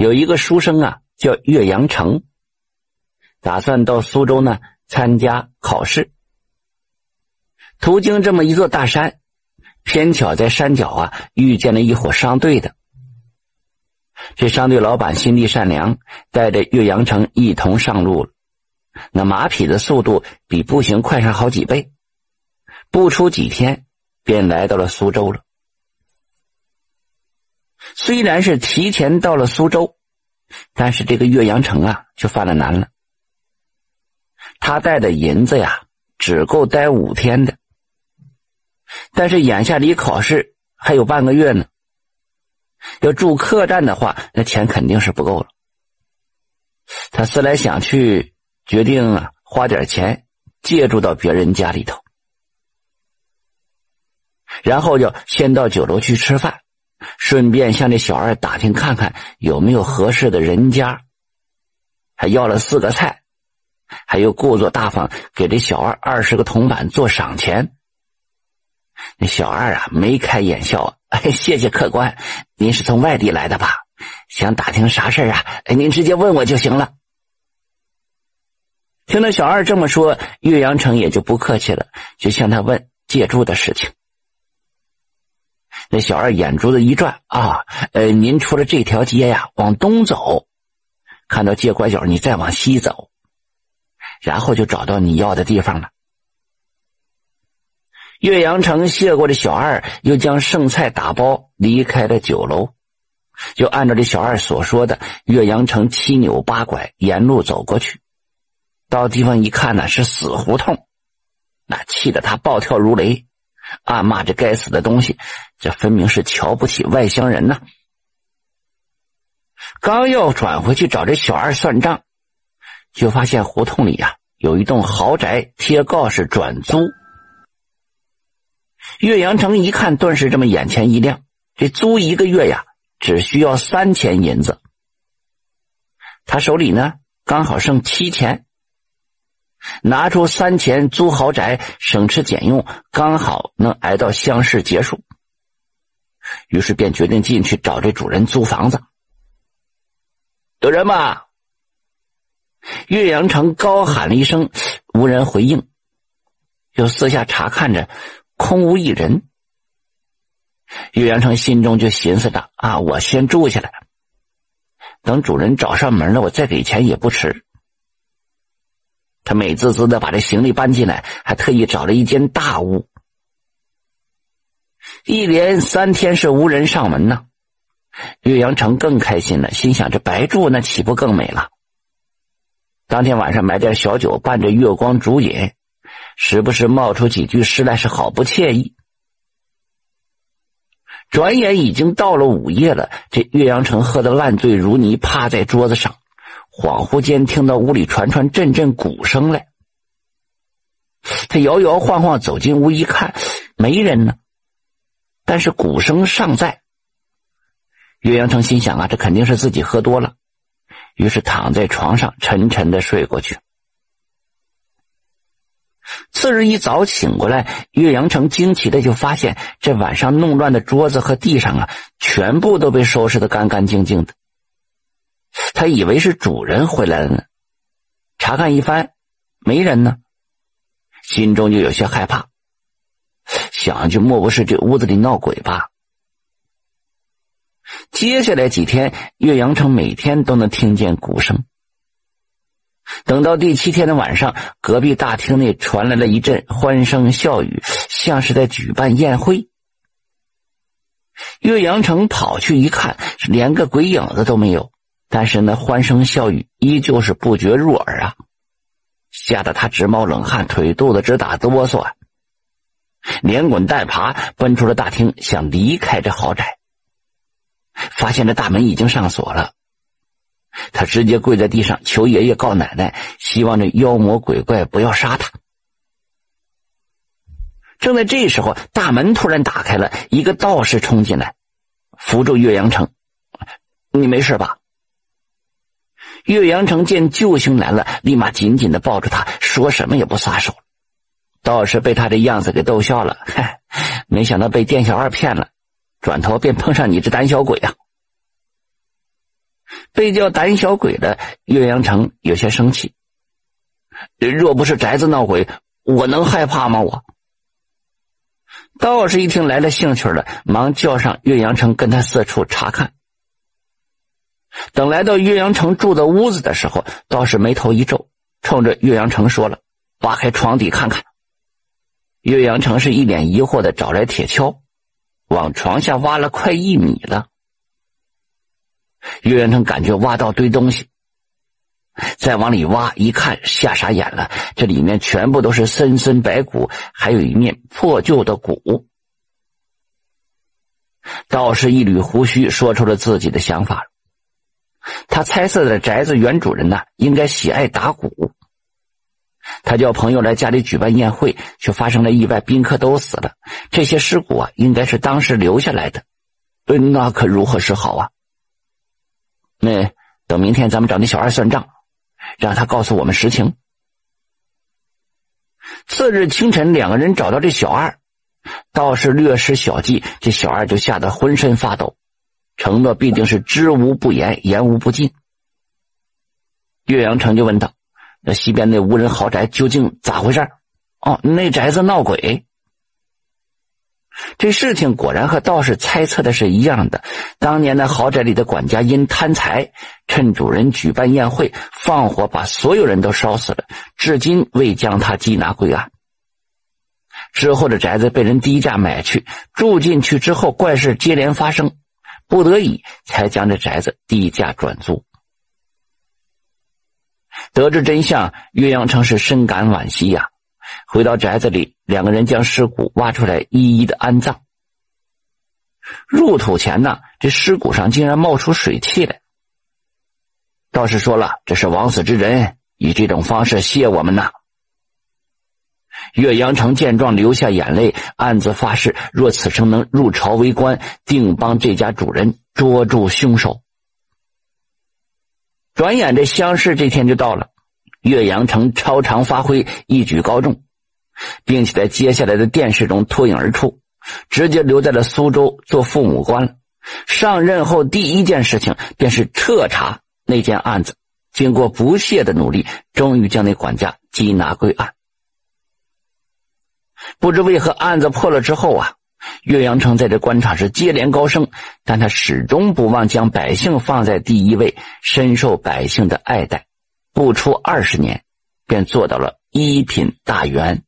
有一个书生啊，叫岳阳城，打算到苏州呢参加考试。途经这么一座大山，偏巧在山脚啊遇见了一伙商队的。这商队老板心地善良，带着岳阳城一同上路了。那马匹的速度比步行快上好几倍，不出几天便来到了苏州了。虽然是提前到了苏州，但是这个岳阳城啊就犯了难了。他带的银子呀，只够待五天的。但是眼下离考试还有半个月呢，要住客栈的话，那钱肯定是不够了。他思来想去，决定啊花点钱借住到别人家里头，然后就先到酒楼去吃饭。顺便向这小二打听看看有没有合适的人家，还要了四个菜，还又故作大方给这小二二十个铜板做赏钱。那小二啊，眉开眼笑，哎，谢谢客官，您是从外地来的吧？想打听啥事啊？哎，您直接问我就行了。听到小二这么说，岳阳城也就不客气了，就向他问借住的事情。那小二眼珠子一转啊，呃，您出了这条街呀，往东走，看到街拐角，你再往西走，然后就找到你要的地方了。岳阳城谢过这小二，又将剩菜打包离开了酒楼，就按照这小二所说的，岳阳城七扭八拐沿路走过去，到地方一看呢，是死胡同，那气得他暴跳如雷。暗骂这该死的东西，这分明是瞧不起外乡人呐！刚要转回去找这小二算账，就发现胡同里呀有一栋豪宅贴告示转租。岳阳城一看，顿时这么眼前一亮，这租一个月呀只需要三千银子，他手里呢刚好剩七千。拿出三钱租豪宅，省吃俭用，刚好能挨到乡试结束。于是便决定进去找这主人租房子。有人吗？岳阳城高喊了一声，无人回应。又四下查看着，空无一人。岳阳城心中就寻思着：啊，我先住下来，等主人找上门了，我再给钱也不迟。他美滋滋的把这行李搬进来，还特意找了一间大屋。一连三天是无人上门呢，岳阳城更开心了，心想这白住那岂不更美了？当天晚上买点小酒，伴着月光烛饮，时不时冒出几句诗来，是好不惬意。转眼已经到了午夜了，这岳阳城喝得烂醉如泥，趴在桌子上。恍惚间听到屋里传传阵阵鼓声来，他摇摇晃晃走进屋一看，没人呢，但是鼓声尚在。岳阳城心想啊，这肯定是自己喝多了，于是躺在床上沉沉的睡过去。次日一早醒过来，岳阳城惊奇的就发现，这晚上弄乱的桌子和地上啊，全部都被收拾的干干净净的。他以为是主人回来了呢，查看一番，没人呢，心中就有些害怕，想就莫不是这屋子里闹鬼吧？接下来几天，岳阳城每天都能听见鼓声。等到第七天的晚上，隔壁大厅内传来了一阵欢声笑语，像是在举办宴会。岳阳城跑去一看，连个鬼影子都没有。但是那欢声笑语依旧是不绝入耳啊，吓得他直冒冷汗，腿肚子直打哆嗦，连滚带爬奔出了大厅，想离开这豪宅。发现这大门已经上锁了，他直接跪在地上求爷爷告奶奶，希望这妖魔鬼怪不要杀他。正在这时候，大门突然打开了，一个道士冲进来，扶住岳阳城：“你没事吧？”岳阳城见救星来了，立马紧紧的抱住他，说什么也不撒手。道士被他这样子给逗笑了，嗨，没想到被店小二骗了，转头便碰上你这胆小鬼啊！被叫胆小鬼的岳阳城有些生气。若不是宅子闹鬼，我能害怕吗？我道士一听来了兴趣了，忙叫上岳阳城跟他四处查看。等来到岳阳城住的屋子的时候，道士眉头一皱，冲着岳阳城说了：“挖开床底看看。”岳阳城是一脸疑惑的找来铁锹，往床下挖了快一米了。岳阳城感觉挖到堆东西。再往里挖一看，吓傻眼了。这里面全部都是森森白骨，还有一面破旧的鼓。道士一捋胡须，说出了自己的想法。他猜测的宅子原主人呢，应该喜爱打鼓。他叫朋友来家里举办宴会，却发生了意外，宾客都死了。这些尸骨啊，应该是当时留下来的。那可如何是好啊？那等明天咱们找那小二算账。让他告诉我们实情。次日清晨，两个人找到这小二，道士略施小计，这小二就吓得浑身发抖，承诺必定是知无不言，言无不尽。岳阳城就问道：“那西边那无人豪宅究竟咋回事？”哦，那宅子闹鬼。这事情果然和道士猜测的是一样的。当年那豪宅里的管家因贪财，趁主人举办宴会，放火把所有人都烧死了，至今未将他缉拿归案。之后的宅子被人低价买去，住进去之后，怪事接连发生，不得已才将这宅子低价转租。得知真相，岳阳城是深感惋惜呀。回到宅子里，两个人将尸骨挖出来，一一的安葬。入土前呢，这尸骨上竟然冒出水汽来。道士说了：“这是枉死之人以这种方式谢我们呐。”岳阳城见状，流下眼泪，暗自发誓：若此生能入朝为官，定帮这家主人捉住凶手。转眼这乡试这天就到了。岳阳城超常发挥，一举高中，并且在接下来的殿试中脱颖而出，直接留在了苏州做父母官了。上任后第一件事情便是彻查那件案子，经过不懈的努力，终于将那管家缉拿归案。不知为何，案子破了之后啊，岳阳城在这官场是接连高升，但他始终不忘将百姓放在第一位，深受百姓的爱戴。不出二十年，便做到了一品大员。